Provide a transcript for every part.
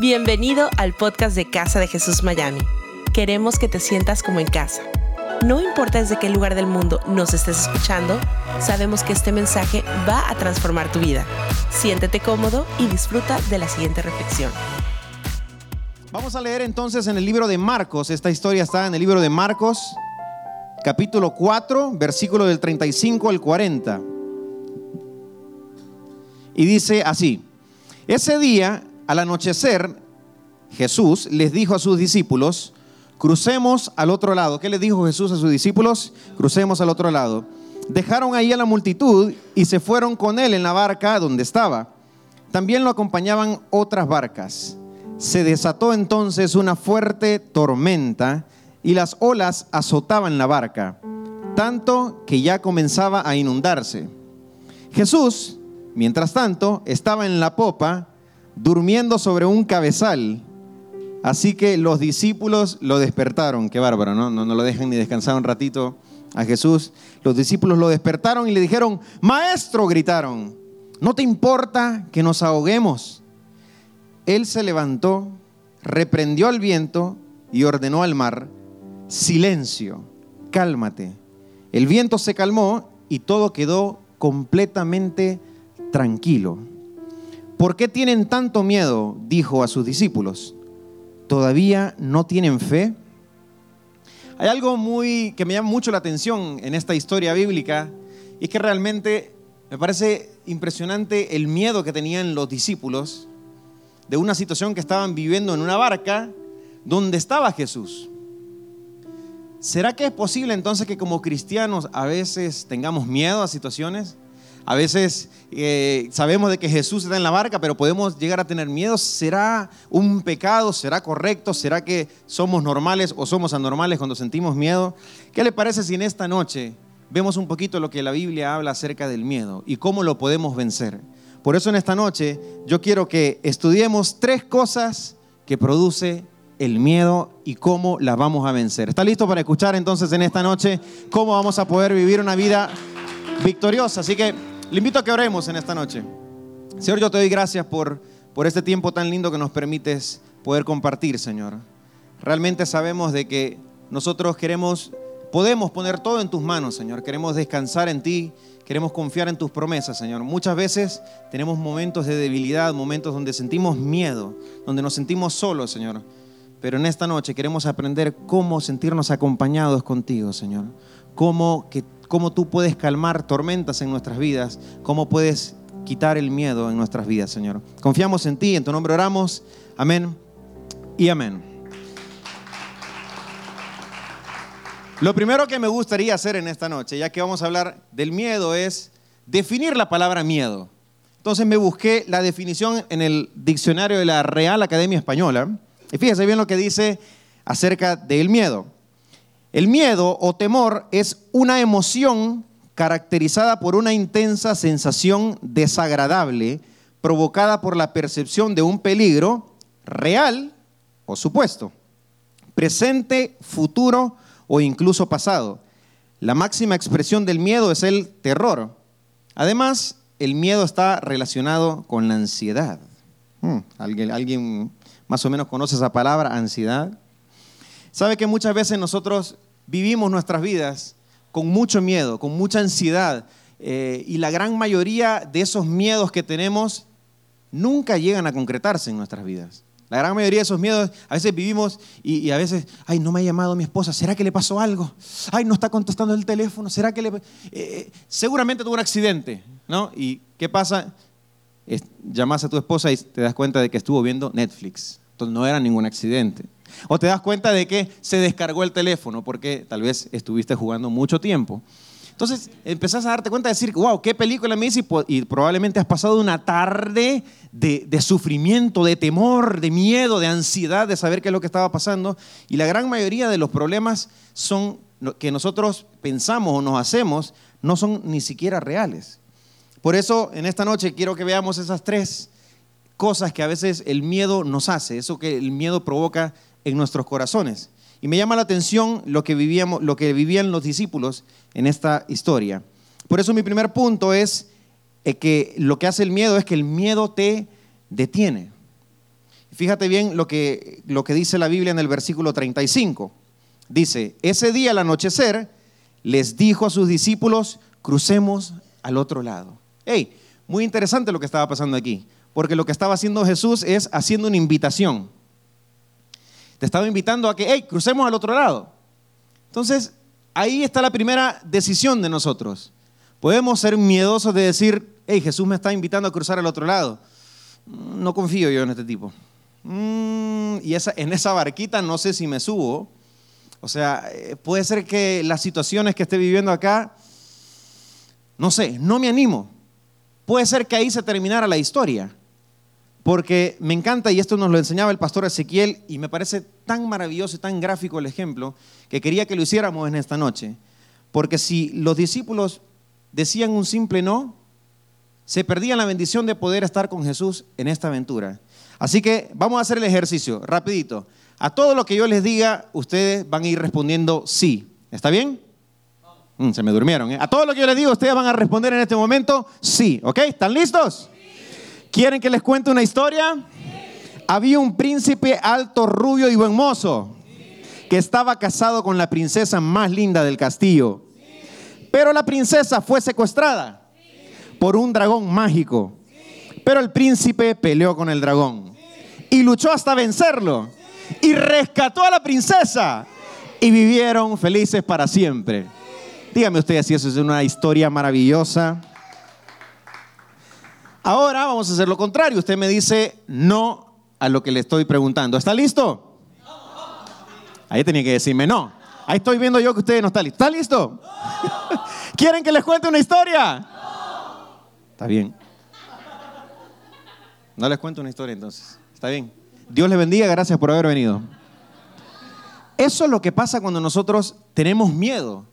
Bienvenido al podcast de Casa de Jesús Miami. Queremos que te sientas como en casa. No importa desde qué lugar del mundo nos estés escuchando, sabemos que este mensaje va a transformar tu vida. Siéntete cómodo y disfruta de la siguiente reflexión. Vamos a leer entonces en el libro de Marcos. Esta historia está en el libro de Marcos, capítulo 4, versículo del 35 al 40. Y dice así, ese día, al anochecer, Jesús les dijo a sus discípulos, crucemos al otro lado. ¿Qué les dijo Jesús a sus discípulos? Crucemos al otro lado. Dejaron ahí a la multitud y se fueron con él en la barca donde estaba. También lo acompañaban otras barcas. Se desató entonces una fuerte tormenta y las olas azotaban la barca, tanto que ya comenzaba a inundarse. Jesús, mientras tanto, estaba en la popa, durmiendo sobre un cabezal. Así que los discípulos lo despertaron. Qué bárbaro, ¿no? No, no lo dejan ni descansar un ratito a Jesús. Los discípulos lo despertaron y le dijeron, Maestro, gritaron, ¿no te importa que nos ahoguemos? Él se levantó, reprendió al viento y ordenó al mar, silencio, cálmate. El viento se calmó y todo quedó completamente tranquilo. ¿Por qué tienen tanto miedo? dijo a sus discípulos. ¿Todavía no tienen fe? Hay algo muy que me llama mucho la atención en esta historia bíblica y es que realmente me parece impresionante el miedo que tenían los discípulos de una situación que estaban viviendo en una barca donde estaba Jesús. ¿Será que es posible entonces que como cristianos a veces tengamos miedo a situaciones? A veces eh, sabemos de que Jesús está en la barca, pero podemos llegar a tener miedo. ¿Será un pecado? ¿Será correcto? ¿Será que somos normales o somos anormales cuando sentimos miedo? ¿Qué le parece si en esta noche vemos un poquito lo que la Biblia habla acerca del miedo y cómo lo podemos vencer? Por eso en esta noche yo quiero que estudiemos tres cosas que produce el miedo y cómo las vamos a vencer. ¿Está listo para escuchar entonces en esta noche cómo vamos a poder vivir una vida victoriosa? Así que le invito a que oremos en esta noche. Señor, yo te doy gracias por, por este tiempo tan lindo que nos permites poder compartir, Señor. Realmente sabemos de que nosotros queremos, podemos poner todo en tus manos, Señor. Queremos descansar en ti, queremos confiar en tus promesas, Señor. Muchas veces tenemos momentos de debilidad, momentos donde sentimos miedo, donde nos sentimos solos, Señor. Pero en esta noche queremos aprender cómo sentirnos acompañados contigo, Señor. Cómo, que, cómo tú puedes calmar tormentas en nuestras vidas, cómo puedes quitar el miedo en nuestras vidas, Señor. Confiamos en ti, en tu nombre oramos. Amén y amén. Lo primero que me gustaría hacer en esta noche, ya que vamos a hablar del miedo, es definir la palabra miedo. Entonces me busqué la definición en el diccionario de la Real Academia Española. Y fíjese bien lo que dice acerca del miedo. El miedo o temor es una emoción caracterizada por una intensa sensación desagradable provocada por la percepción de un peligro real o supuesto, presente, futuro o incluso pasado. La máxima expresión del miedo es el terror. Además, el miedo está relacionado con la ansiedad. Hmm, ¿Alguien, ¿Alguien más o menos conoce esa palabra, ansiedad? ¿Sabe que muchas veces nosotros vivimos nuestras vidas con mucho miedo, con mucha ansiedad? Eh, y la gran mayoría de esos miedos que tenemos nunca llegan a concretarse en nuestras vidas. La gran mayoría de esos miedos, a veces vivimos y, a veces, ay, no me ha llamado mi esposa, ¿será que le pasó algo? Ay, no está contestando el teléfono, ¿será que le... Eh, seguramente tuvo un accidente, ¿no? ¿Y qué pasa? Llamas a tu esposa y te das cuenta de que estuvo viendo Netflix. Entonces no era ningún accidente. O te das cuenta de que se descargó el teléfono porque tal vez estuviste jugando mucho tiempo. Entonces empezás a darte cuenta de decir, wow, qué película me hice y, probablemente has pasado una tarde de, de, sufrimiento, de temor, de miedo, de ansiedad, de saber qué es lo que estaba pasando. Y la gran mayoría de los problemas son que nosotros pensamos o nos hacemos no son ni siquiera reales. Por eso en esta noche quiero que veamos esas tres cosas que a veces el miedo nos hace, eso que el miedo provoca en nuestros corazones. Y me llama la atención lo que, vivíamos, lo que vivían los discípulos en esta historia. Por eso mi primer punto es que lo que hace el miedo es que el miedo te detiene. fíjate bien lo que, lo que dice la Biblia en el versículo 35. Dice, ese día al anochecer les dijo a sus discípulos, crucemos al otro lado. Hey, muy interesante lo que estaba pasando aquí, porque lo que estaba haciendo Jesús es haciendo una invitación. Te estaba invitando a que, hey, crucemos al otro lado. Entonces, ahí está la primera decisión de nosotros. Podemos ser miedosos de decir, hey, Jesús me está invitando a cruzar al otro lado. Mm, no confío yo en este tipo. Mm, y en esa barquita no sé si me subo. O sea, eh, puede ser que las situaciones que esté viviendo acá, no sé, no me animo. Puede ser que ahí se terminara la historia. Porque me encanta, y esto nos lo enseñaba el pastor Ezequiel, y me parece tan maravilloso y tan gráfico el ejemplo, que quería que lo hiciéramos en esta noche. Porque si los discípulos decían un simple no, se perdían la bendición de poder estar con Jesús en esta aventura. Así que vamos a hacer el ejercicio, rapidito. A todo lo que yo les diga, ustedes van a ir respondiendo sí. ¿Está bien? Mm, se me durmieron. ¿eh? A todo lo que yo les digo, ustedes van a responder en este momento sí. ¿Ok? ¿Están listos? ¿Quieren que les cuente una historia? Había un príncipe alto, rubio y buen mozo que estaba casado con la princesa más linda del castillo. Pero la princesa fue secuestrada por un dragón mágico. Pero el príncipe peleó con el dragón y luchó hasta vencerlo y rescató a la princesa y vivieron felices para siempre. Dígame usted si eso es una historia maravillosa. Ahora vamos a hacer lo contrario. Usted me dice no a lo que le estoy preguntando. ¿Está listo? Ahí tenía que decirme no. Ahí estoy viendo yo que usted no está listo. ¿Está listo? ¿Quieren que les cuente una historia? Está bien. No les cuento una historia entonces. Está bien. Dios les bendiga, gracias por haber venido. Eso es lo que pasa cuando nosotros tenemos miedo.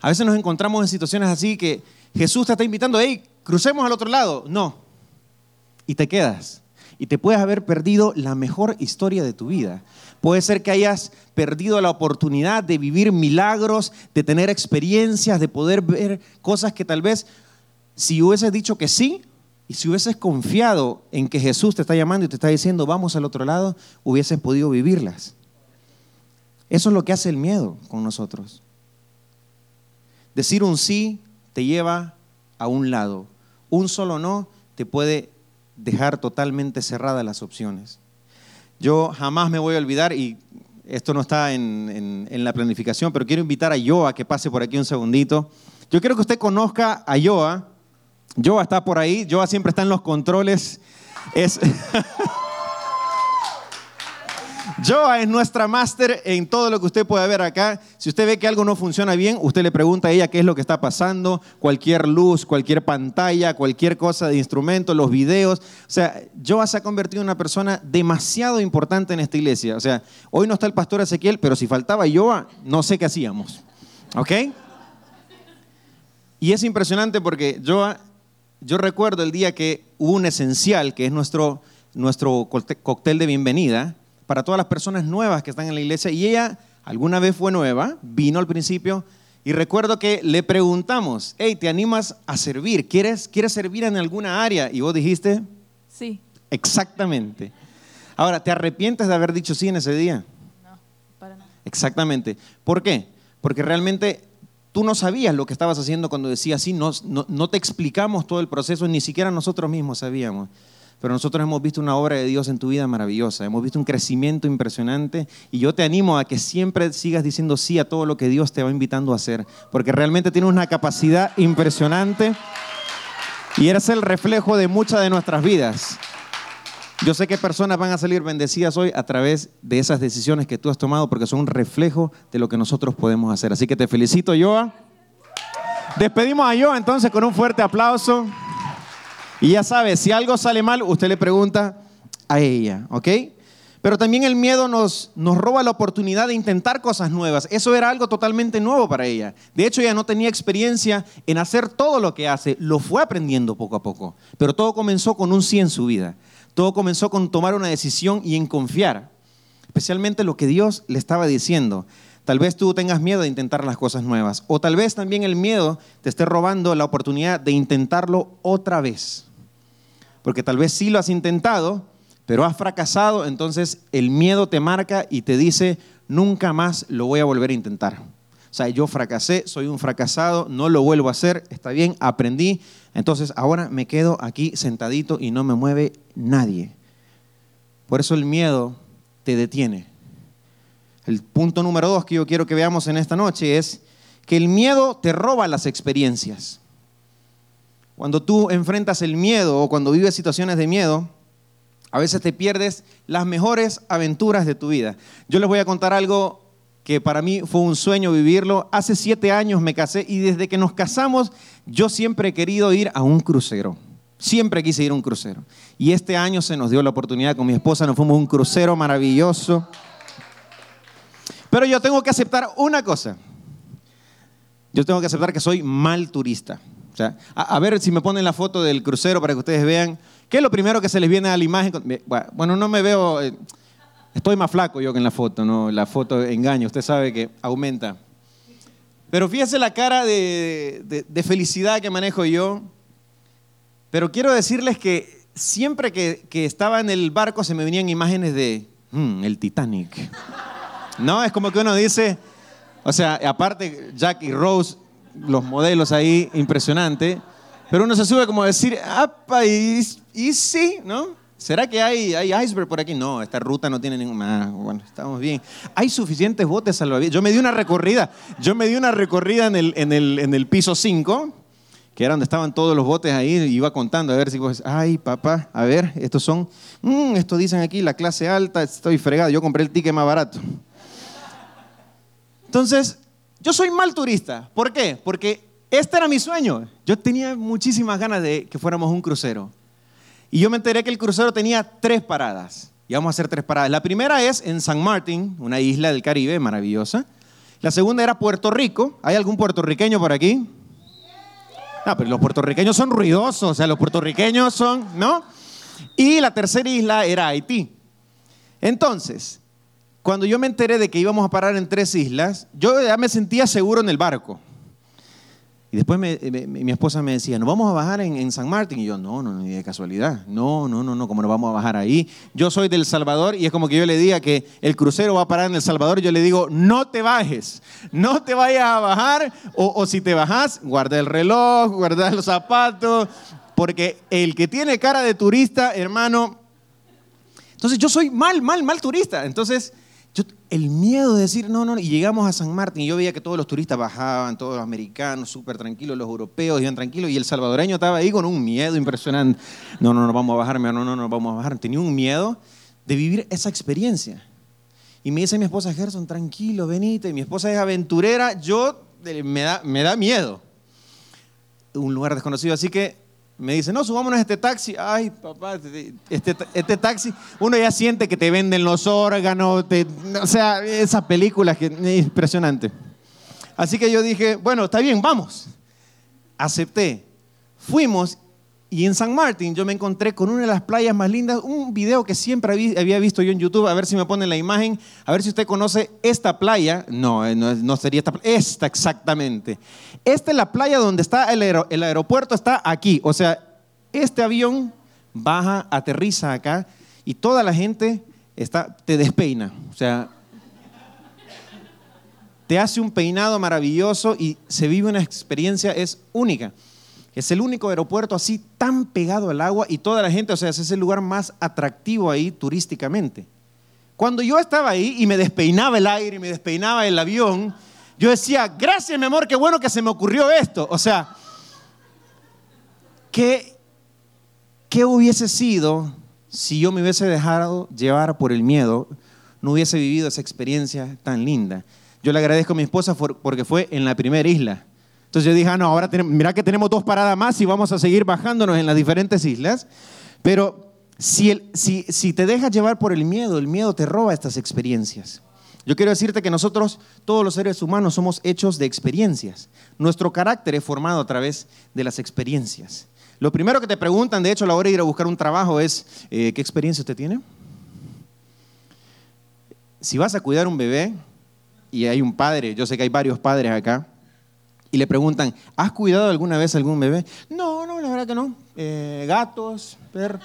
A veces nos encontramos en situaciones así que Jesús te está invitando, hey, crucemos al otro lado. No. Y te quedas. Y te puedes haber perdido la mejor historia de tu vida. Puede ser que hayas perdido la oportunidad de vivir milagros, de tener experiencias, de poder ver cosas que tal vez si hubieses dicho que sí, y si hubieses confiado en que Jesús te está llamando y te está diciendo, vamos al otro lado, hubieses podido vivirlas. Eso es lo que hace el miedo con nosotros. Decir un sí te lleva a un lado. Un solo no te puede dejar totalmente cerradas las opciones. Yo jamás me voy a olvidar, y esto no está en, la planificación, pero quiero invitar a Joa que pase por aquí un segundito. Yo quiero que usted conozca a Joa Joa está por ahí, Joa siempre está en los controles. Es Joa es nuestra máster en todo lo que usted puede ver acá. Si usted ve que algo no funciona bien, usted le pregunta a ella qué es lo que está pasando, cualquier luz, cualquier pantalla, cualquier cosa de instrumento, los videos. O sea, Joa se ha convertido en una persona demasiado importante en esta iglesia. O sea, hoy no está el pastor Ezequiel, pero si faltaba Joa, no sé qué hacíamos. ¿Ok? Y es impresionante porque Joa yo recuerdo el día que hubo un esencial, que es nuestro, nuestro cóctel de bienvenida, para todas las personas nuevas que están en la iglesia. Y ella alguna vez fue nueva, vino al principio, y recuerdo que le preguntamos, hey, ¿te animas a servir? ¿Quieres, ¿Quieres servir en alguna área? Y vos dijiste, sí. Exactamente. Ahora, ¿te arrepientes de haber dicho sí en ese día? No, para nada. Exactamente. ¿Por qué? Porque realmente tú no sabías lo que estabas haciendo cuando decías sí, no, no, te explicamos todo el proceso, ni siquiera nosotros mismos sabíamos. Pero nosotros hemos visto una obra de Dios en tu vida maravillosa, hemos visto un crecimiento impresionante y yo te animo a que siempre sigas diciendo sí a todo lo que Dios te va invitando a hacer, porque realmente tienes una capacidad impresionante y eres el reflejo de muchas de nuestras vidas. Yo sé que personas van a salir bendecidas hoy a través de esas decisiones que tú has tomado porque son un reflejo de lo que nosotros podemos hacer. Así que te felicito, Joa. Despedimos a Joa entonces con un fuerte aplauso. Y ya sabes, si algo sale mal, usted le pregunta a ella, ¿ok? Pero también el miedo nos, nos roba la oportunidad de intentar cosas nuevas. Eso era algo totalmente nuevo para ella. De hecho, ella no tenía experiencia en hacer todo lo que hace. Lo fue aprendiendo poco a poco. Pero todo comenzó con un sí en su vida. Todo comenzó con tomar una decisión y en confiar, especialmente lo que Dios le estaba diciendo. Tal vez tú tengas miedo de intentar las cosas nuevas o tal vez también el miedo te esté robando la oportunidad de intentarlo otra vez. Porque tal vez sí lo has intentado, pero has fracasado, entonces el miedo te marca y te dice, nunca más lo voy a volver a intentar. O sea, yo fracasé, soy un fracasado, no lo vuelvo a hacer, está bien, aprendí, entonces ahora me quedo aquí sentadito y no me mueve nadie. Por eso el miedo te detiene. El punto número dos que yo quiero que veamos en esta noche es que el miedo te roba las experiencias. Cuando tú enfrentas el miedo o cuando vives situaciones de miedo, a veces te pierdes las mejores aventuras de tu vida. Yo les voy a contar algo que para mí fue un sueño vivirlo. Hace siete años me casé y desde que nos casamos yo siempre he querido ir a un crucero. Siempre quise ir a un crucero. Y este año se nos dio la oportunidad con mi esposa, nos fuimos a un crucero maravilloso. Pero yo tengo que aceptar una cosa. Yo tengo que aceptar que soy mal turista. O sea, a, ver si me ponen la foto del crucero para que ustedes vean. ¿Qué es lo primero que se les viene a la imagen? Bueno, no me veo. Eh, estoy más flaco yo que en la foto, ¿no? La foto engaña, usted sabe que aumenta. Pero fíjese la cara de, de, felicidad que manejo yo. Pero quiero decirles que siempre que, que, estaba en el barco se me venían imágenes de mm, el Titanic. No, es como que uno dice, o sea, aparte Jack y Rose, los modelos ahí, impresionante, pero uno se sube como a decir, ¡apa! Y, y sí, ¿no? ¿Será que hay, hay iceberg por aquí? No, esta ruta no tiene ningún... Ah, bueno, estamos bien. Hay suficientes botes salvavidas. Yo me di una recorrida, yo me di una recorrida en el, en el, en el piso 5, que era donde estaban todos los botes ahí, iba contando a ver si vos, ay papá, a ver, estos son, mmm, estos dicen aquí la clase alta, estoy fregado, yo compré el ticket más barato. Entonces, yo soy mal turista. ¿Por qué? Porque este era mi sueño. Yo tenía muchísimas ganas de que fuéramos un crucero. Y yo me enteré que el crucero tenía tres paradas. Y vamos a hacer tres paradas. La primera es en San Martín, una isla del Caribe maravillosa. La segunda era Puerto Rico. ¿Hay algún puertorriqueño por aquí? No, pero los puertorriqueños son ruidosos, o sea, los puertorriqueños son, ¿no? Y la tercera isla era Haití. Entonces, cuando yo me enteré de que íbamos a parar en tres islas, yo ya me sentía seguro en el barco. Y después mi esposa me decía, ¿nos vamos a bajar en, San Martín? Y yo, no, no, ni de casualidad. No, no, no, no, ¿cómo nos vamos a bajar ahí? Yo soy del Salvador y es como que yo le diga que el crucero va a parar en El Salvador yo le digo, no te bajes, no te vayas a bajar. O, o si te bajas, guarda el reloj, guarda los zapatos, porque el que tiene cara de turista, hermano... Entonces yo soy mal, mal, mal turista. Entonces el miedo de decir, no, no, y llegamos a San Martín y yo veía que todos los turistas bajaban, todos los americanos súper tranquilos, los europeos iban tranquilos y el salvadoreño estaba ahí con un miedo impresionante. No, no, no, vamos a bajar, no, no, no, vamos a bajar. Tenía un miedo de vivir esa experiencia. Y me dice mi esposa, Gerson, tranquilo, venite. Mi esposa es aventurera, yo me da, me da miedo. Un lugar desconocido, así que me dice, no, subámonos a este taxi. Ay, papá, este, este taxi, uno ya siente que te venden los órganos, o sea, esa película que es impresionante. Así que yo dije, bueno, está bien, vamos. Acepté. Fuimos y en San Martín yo me encontré con una de las playas más lindas, un video que siempre había visto yo en YouTube, a ver si me ponen la imagen, a ver si usted conoce esta playa. No, no, no sería esta, esta exactamente. Esta es la playa donde está el, aer el aeropuerto, está aquí. O sea, este avión baja, aterriza acá y toda la gente está, te despeina. O sea, te hace un peinado maravilloso y se vive una experiencia, es única. Es el único aeropuerto así tan pegado al agua y toda la gente, o sea, es el lugar más atractivo ahí turísticamente. Cuando yo estaba ahí y me despeinaba el aire y me despeinaba el avión, yo decía, gracias mi amor, qué bueno que se me ocurrió esto. O sea, ¿qué, qué hubiese sido si yo me hubiese dejado llevar por el miedo, no hubiese vivido esa experiencia tan linda? Yo le agradezco a mi esposa porque fue en la primera isla. Entonces yo dije, ah, no, ahora tenemos, mira que tenemos dos paradas más y vamos a seguir bajándonos en las diferentes islas. Pero si te dejas llevar por el miedo, el miedo te roba estas experiencias. Yo quiero decirte que nosotros, todos los seres humanos, somos hechos de experiencias. Nuestro carácter es formado a través de las experiencias. Lo primero que te preguntan, de hecho, a la hora de ir a buscar un trabajo es, eh, ¿qué experiencia usted tiene? Si vas a cuidar un bebé, y hay un padre, yo sé que hay varios padres acá, y le preguntan, ¿has cuidado alguna vez algún bebé? No, no, la verdad que no. Eh, gatos, perros.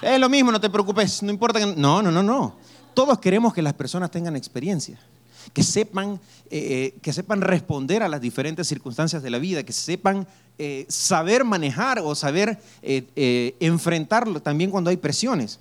Es lo mismo, no te preocupes, no importa que... No, no, no, no. Todos queremos que las personas tengan experiencia, que sepan, eh, que sepan responder a las diferentes circunstancias de la vida, que sepan eh, saber manejar o saber eh, enfrentarlo también cuando hay presiones.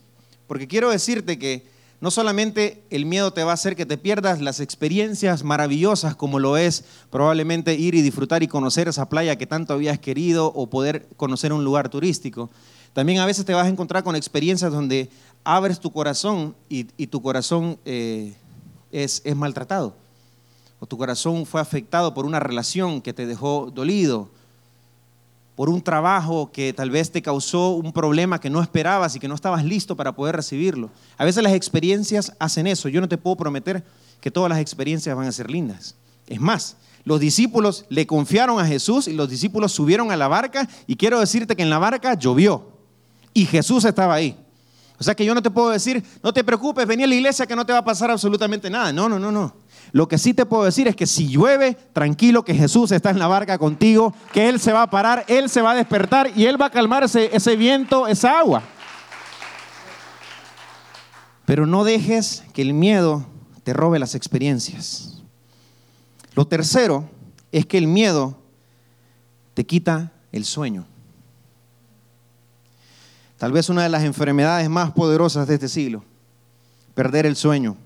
Porque quiero decirte que no solamente el miedo te va a hacer que te pierdas las experiencias maravillosas como lo es probablemente ir y disfrutar y conocer esa playa que tanto habías querido o poder conocer un lugar turístico. También a veces te vas a encontrar con experiencias donde abres tu corazón y, tu corazón eh, es, es maltratado. O tu corazón fue afectado por una relación que te dejó dolido por un trabajo que tal vez te causó un problema que no esperabas y que no estabas listo para poder recibirlo. A veces las experiencias hacen eso. Yo no te puedo prometer que todas las experiencias van a ser lindas. Es más, los discípulos le confiaron a Jesús y los discípulos subieron a la barca y quiero decirte que en la barca llovió y Jesús estaba ahí. O sea que yo no te puedo decir, no te preocupes, vení a la iglesia que no te va a pasar absolutamente nada. No, no, no, no. Lo que sí te puedo decir es que si llueve, tranquilo que Jesús está en la barca contigo, que Él se va a parar, Él se va a despertar y Él va a calmar ese, ese viento, esa agua. Pero no dejes que el miedo te robe las experiencias. Lo tercero es que el miedo te quita el sueño. Tal vez una de las enfermedades más poderosas de este siglo, perder el sueño.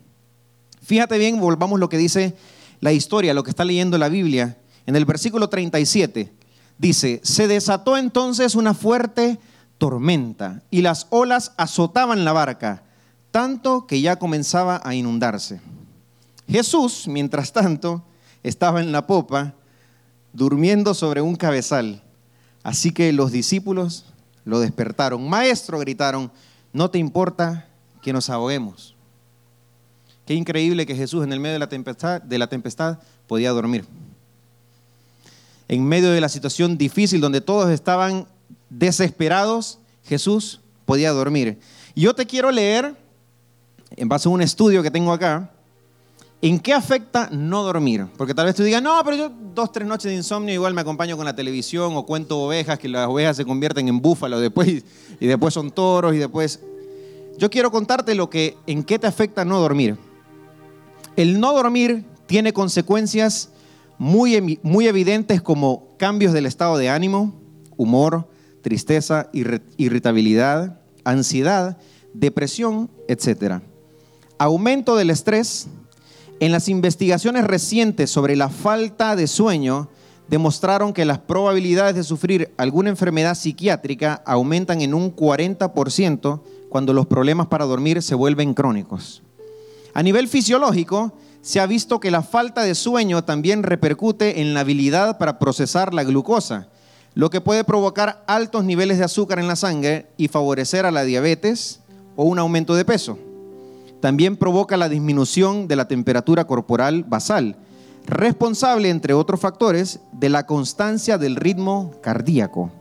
Fíjate bien, volvamos lo que dice la historia, lo que está leyendo la Biblia. En el versículo 37 dice, se desató entonces una fuerte tormenta y las olas azotaban la barca, tanto que ya comenzaba a inundarse. Jesús, mientras tanto, estaba en la popa, durmiendo sobre un cabezal. Así que los discípulos lo despertaron. Maestro, gritaron, no te importa que nos ahoguemos. Qué increíble que Jesús en el medio de la tempestad, de la tempestad podía dormir. En medio de la situación difícil donde todos estaban desesperados, Jesús podía dormir. Yo te quiero leer, en base a un estudio que tengo acá, ¿En qué afecta no dormir? Porque tal vez tú digas, no, pero yo dos, tres noches de insomnio igual me acompaño con la televisión o cuento ovejas, que las ovejas se convierten en búfalos después y después son toros y después... Yo quiero contarte lo que, en qué te afecta no dormir. El no dormir tiene consecuencias muy, muy evidentes como cambios del estado de ánimo, humor, tristeza, irritabilidad, ansiedad, depresión, etc. Aumento del estrés. En las investigaciones recientes sobre la falta de sueño, demostraron que las probabilidades de sufrir alguna enfermedad psiquiátrica aumentan en un 40% cuando los problemas para dormir se vuelven crónicos. A nivel fisiológico, se ha visto que la falta de sueño también repercute en la habilidad para procesar la glucosa, lo que puede provocar altos niveles de azúcar en la sangre y favorecer a la diabetes o un aumento de peso. También provoca la disminución de la temperatura corporal basal, responsable, entre otros factores, de la constancia del ritmo cardíaco.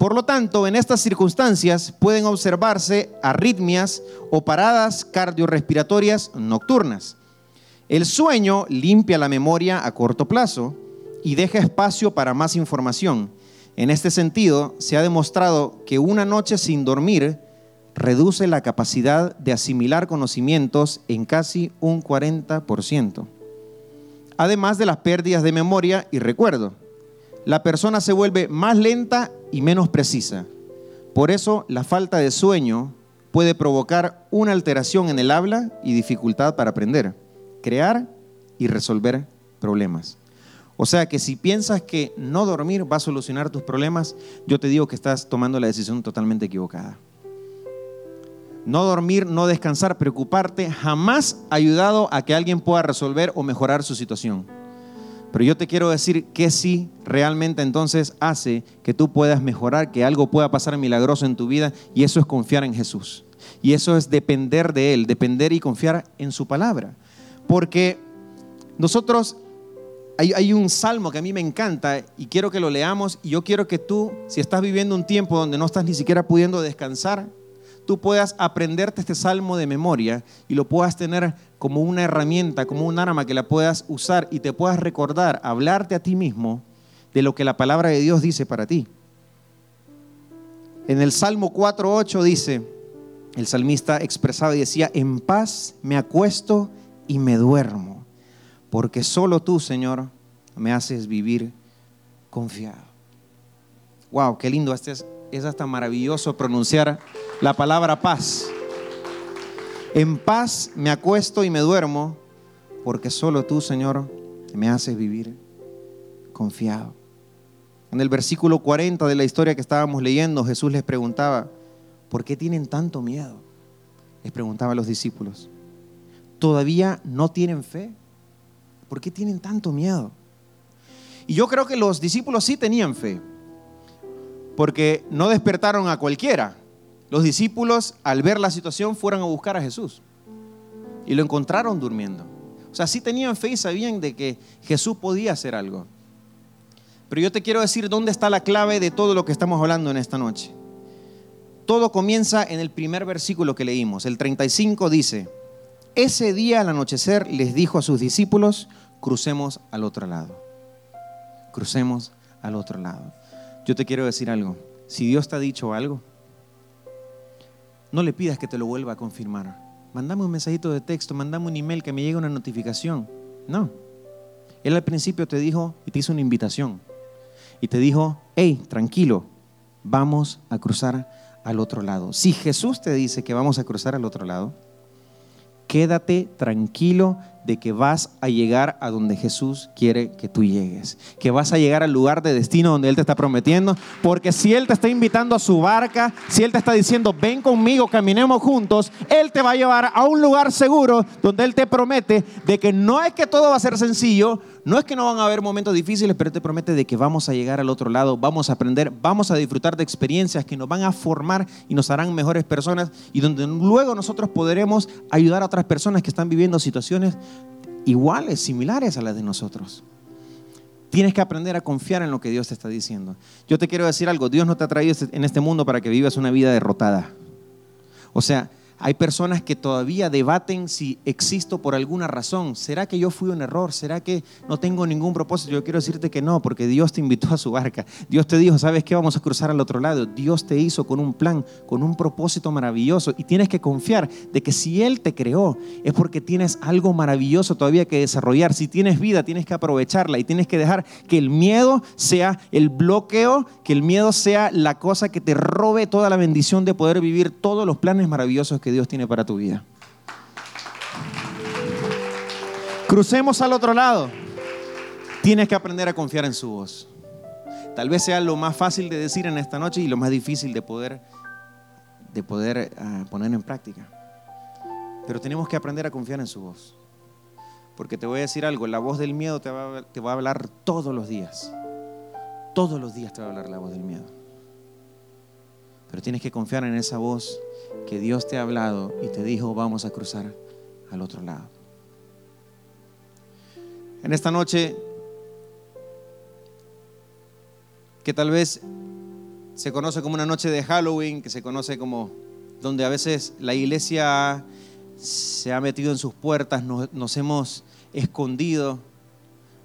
Por lo tanto, en estas circunstancias pueden observarse arritmias o paradas cardiorrespiratorias nocturnas. El sueño limpia la memoria a corto plazo y deja espacio para más información. En este sentido, se ha demostrado que una noche sin dormir reduce la capacidad de asimilar conocimientos en casi un 40%. Además de las pérdidas de memoria y recuerdo la persona se vuelve más lenta y menos precisa. Por eso la falta de sueño puede provocar una alteración en el habla y dificultad para aprender, crear y resolver problemas. O sea que si piensas que no dormir va a solucionar tus problemas, yo te digo que estás tomando la decisión totalmente equivocada. No dormir, no descansar, preocuparte, jamás ha ayudado a que alguien pueda resolver o mejorar su situación. Pero yo te quiero decir que sí realmente entonces hace que tú puedas mejorar, que algo pueda pasar milagroso en tu vida y eso es confiar en Jesús. Y eso es depender de Él, depender y confiar en su palabra. Porque nosotros, hay, hay, un salmo que a mí me encanta y quiero que lo leamos y yo quiero que tú, si estás viviendo un tiempo donde no estás ni siquiera pudiendo descansar, tú puedas aprenderte este salmo de memoria y lo puedas tener como una herramienta, como un arma que la puedas usar y te puedas recordar, hablarte a ti mismo de lo que la palabra de Dios dice para ti. En el Salmo 4.8 dice, el salmista expresaba y decía, en paz me acuesto y me duermo, porque solo tú, Señor, me haces vivir confiado. Wow, qué lindo, este es, es hasta maravilloso pronunciar la palabra paz. En paz me acuesto y me duermo, porque solo tú, Señor, me haces vivir confiado. En el versículo 40 de la historia que estábamos leyendo, Jesús les preguntaba, ¿por qué tienen tanto miedo? Les preguntaba a los discípulos. ¿Todavía no tienen fe? ¿Por qué tienen tanto miedo? Y yo creo que los discípulos sí tenían fe, porque no despertaron a cualquiera. Los discípulos, al ver la situación, fueron a buscar a Jesús y lo encontraron durmiendo. O sea, sí tenían fe y sabían de que Jesús podía hacer algo. Pero yo te quiero decir dónde está la clave de todo lo que estamos hablando en esta noche. Todo comienza en el primer versículo que leímos. El 35 dice, ese día al anochecer les dijo a sus discípulos, crucemos al otro lado. Crucemos al otro lado. Yo te quiero decir algo. Si Dios te ha dicho algo, no le pidas que te lo vuelva a confirmar. Mandame un mensajito de texto, mandame un email que me llegue una notificación. No. Él al principio te dijo y te hizo una invitación y te dijo, hey, tranquilo, vamos a cruzar al otro lado. Si Jesús te dice que vamos a cruzar al otro lado, quédate tranquilo de que vas a llegar a donde Jesús quiere que tú llegues, que vas a llegar al lugar de destino donde Él te está prometiendo, porque si Él te está invitando a su barca, si Él te está diciendo, ven conmigo, caminemos juntos, Él te va a llevar a un lugar seguro donde Él te promete de que no es que todo va a ser sencillo, no es que no van a haber momentos difíciles, pero Él te promete de que vamos a llegar al otro lado, vamos a aprender, vamos a disfrutar de experiencias que nos van a formar y nos harán mejores personas y donde luego nosotros podremos ayudar a otras personas que están viviendo situaciones iguales, similares a las de nosotros. Tienes que aprender a confiar en lo que Dios te está diciendo. Yo te quiero decir algo, Dios no te ha traído en este mundo para que vivas una vida derrotada. O sea, hay personas que todavía debaten si existo por alguna razón. ¿Será que yo fui un error? ¿Será que no tengo ningún propósito? Yo quiero decirte que no, porque Dios te invitó a su barca. Dios te dijo, ¿sabes qué? Vamos a cruzar al otro lado. Dios te hizo con un plan, con un propósito maravilloso. Y tienes que confiar de que si Él te creó, es porque tienes algo maravilloso todavía que desarrollar. Si tienes vida, tienes que aprovecharla y tienes que dejar que el miedo sea el bloqueo, que el miedo sea la cosa que te robe toda la bendición de poder vivir todos los planes maravillosos que Dios tiene para tu vida. Crucemos al otro lado. Tienes que aprender a confiar en su voz. Tal vez sea lo más fácil de decir en esta noche y lo más difícil de poder, de poder ah, poner en práctica. Pero tenemos que aprender a confiar en su voz. Porque te voy a decir algo, la voz del miedo te va, te va a hablar todos los días. Todos los días te va a hablar la voz del miedo. Pero tienes que confiar en esa voz que Dios te ha hablado y te dijo, vamos a cruzar al otro lado. En esta noche, que tal vez se conoce como una noche de Halloween, que se conoce como donde a veces la iglesia se ha metido en sus puertas, nos, hemos escondido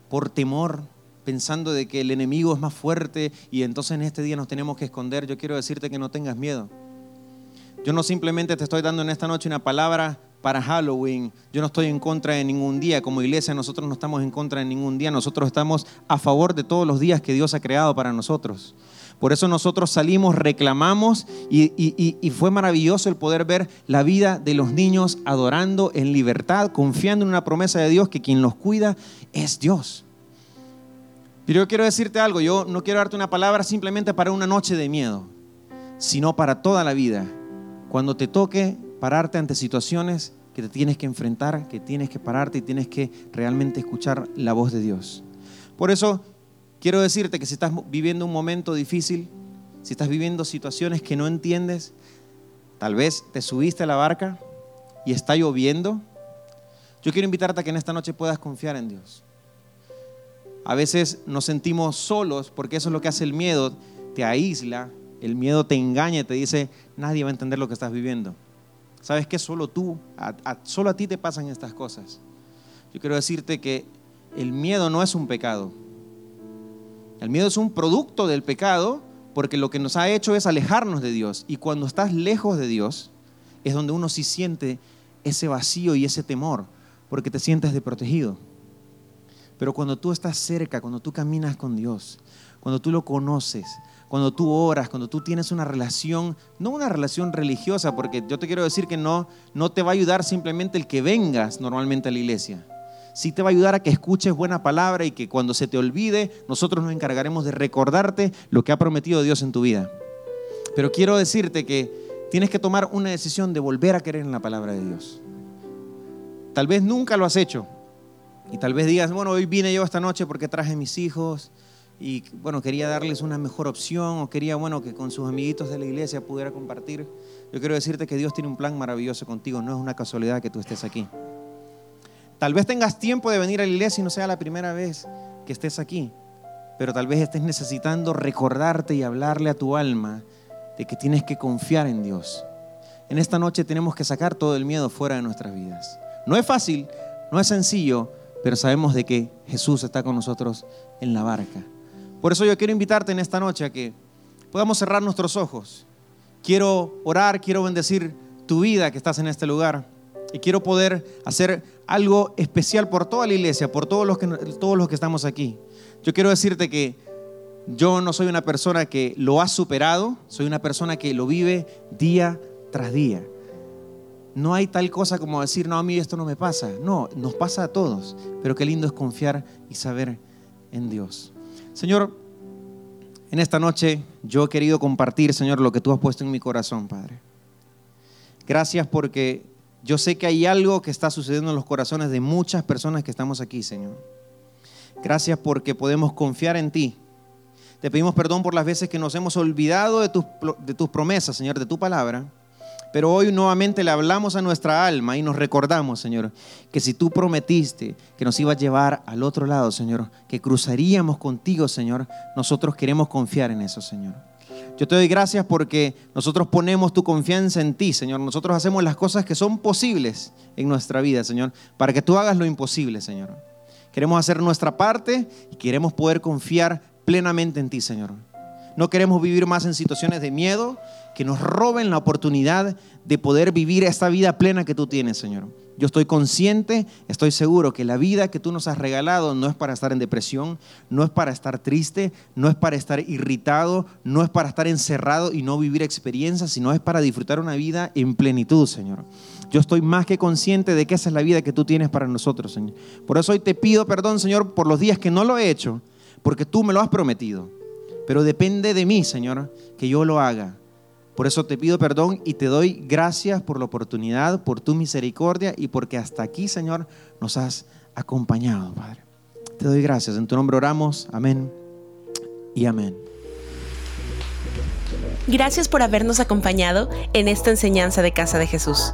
por temor, pensando de que el enemigo es más fuerte y entonces en este día nos tenemos que esconder. Yo quiero decirte que no tengas miedo. Yo no simplemente te estoy dando en esta noche una palabra para Halloween. Yo no estoy en contra de ningún día. Como iglesia nosotros no estamos en contra de ningún día. Nosotros estamos a favor de todos los días que Dios ha creado para nosotros. Por eso nosotros salimos, reclamamos y, y, fue maravilloso el poder ver la vida de los niños adorando en libertad, confiando en una promesa de Dios que quien los cuida es Dios. Pero yo quiero decirte algo, yo no quiero darte una palabra simplemente para una noche de miedo, sino para toda la vida cuando te toque pararte ante situaciones que te tienes que enfrentar, que tienes que pararte y tienes que realmente escuchar la voz de Dios. Por eso quiero decirte que si estás viviendo un momento difícil, si estás viviendo situaciones que no entiendes, tal vez te subiste a la barca y está lloviendo, yo quiero invitarte a que en esta noche puedas confiar en Dios. A veces nos sentimos solos porque eso es lo que hace el miedo, te aísla, el miedo te engaña te dice, nadie va a entender lo que estás viviendo. ¿Sabes que Solo tú, solo a ti te pasan estas cosas. Yo quiero decirte que el miedo no es un pecado. El miedo es un producto del pecado porque lo que nos ha hecho es alejarnos de Dios. Y cuando estás lejos de Dios, es donde uno sí siente ese vacío y ese temor, porque te sientes desprotegido. Pero cuando tú estás cerca, cuando tú caminas con Dios, cuando tú lo conoces, cuando tú oras, cuando tú tienes una relación, no una relación religiosa, porque yo te quiero decir que no, no te va a ayudar simplemente el que vengas normalmente a la iglesia. Sí te va a ayudar a que escuches buena palabra y que cuando se te olvide, nosotros nos encargaremos de recordarte lo que ha prometido Dios en tu vida. Pero quiero decirte que tienes que tomar una decisión de volver a creer en la palabra de Dios. Tal vez nunca lo has hecho. Y tal vez digas, bueno, hoy vine yo esta noche porque traje mis hijos y bueno, quería darles una mejor opción o quería, bueno, que con sus amiguitos de la iglesia pudiera compartir. Yo quiero decirte que Dios tiene un plan maravilloso contigo, no es una casualidad que tú estés aquí. Tal vez tengas tiempo de venir a la iglesia y no sea la primera vez que estés aquí, pero tal vez estés necesitando recordarte y hablarle a tu alma de que tienes que confiar en Dios. En esta noche tenemos que sacar todo el miedo fuera de nuestras vidas. No es fácil, no es sencillo, pero sabemos de que Jesús está con nosotros en la barca. Por eso yo quiero invitarte en esta noche a que podamos cerrar nuestros ojos. Quiero orar, quiero bendecir tu vida que estás en este lugar y quiero poder hacer algo especial por toda la iglesia, por todos los que, todos los que estamos aquí. Yo quiero decirte que yo no soy una persona que lo ha superado, soy una persona que lo vive día tras día. No hay tal cosa como decir, no, a mí esto no me pasa. No, nos pasa a todos. Pero qué lindo es confiar y saber en Dios. Señor, en esta noche yo he querido compartir, Señor, lo que tú has puesto en mi corazón, Padre. Gracias porque yo sé que hay algo que está sucediendo en los corazones de muchas personas que estamos aquí, Señor. Gracias porque podemos confiar en ti te pedimos perdón por las veces que nos hemos olvidado de tus, de tus promesas, Señor, de tu palabra. Pero hoy nuevamente le hablamos a nuestra alma y nos recordamos, Señor, que si tú prometiste que nos ibas a llevar al otro lado, Señor, que cruzaríamos contigo, Señor, nosotros queremos confiar en eso, Señor. Yo te doy gracias porque nosotros ponemos tu confianza en ti, Señor. Nosotros hacemos las cosas que son posibles en nuestra vida, Señor, para que tú hagas lo imposible, Señor. Queremos hacer nuestra parte y queremos poder confiar plenamente en ti, Señor. No queremos vivir más en situaciones de miedo que nos roben la oportunidad de poder vivir esta vida plena que tú tienes, Señor. Yo estoy consciente, estoy seguro que la vida que tú nos has regalado no es para estar en depresión, no es para estar triste, no es para estar irritado, no es para estar encerrado y no vivir experiencias, sino es para disfrutar una vida en plenitud, Señor. Yo estoy más que consciente de que esa es la vida que tú tienes para nosotros, Señor. Por eso hoy te pido perdón, Señor, por los días que no lo he hecho porque tú me lo has prometido. Pero depende de mí, Señor, que yo lo haga. Por eso te pido perdón y te doy gracias por la oportunidad, por tu misericordia y porque hasta aquí, Señor, nos has acompañado, Padre. Te doy gracias. En tu nombre oramos. Amén y amén. Gracias por habernos acompañado en esta enseñanza de Casa de Jesús.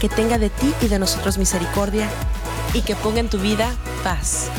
que tenga de ti y de nosotros misericordia y que ponga en tu vida paz.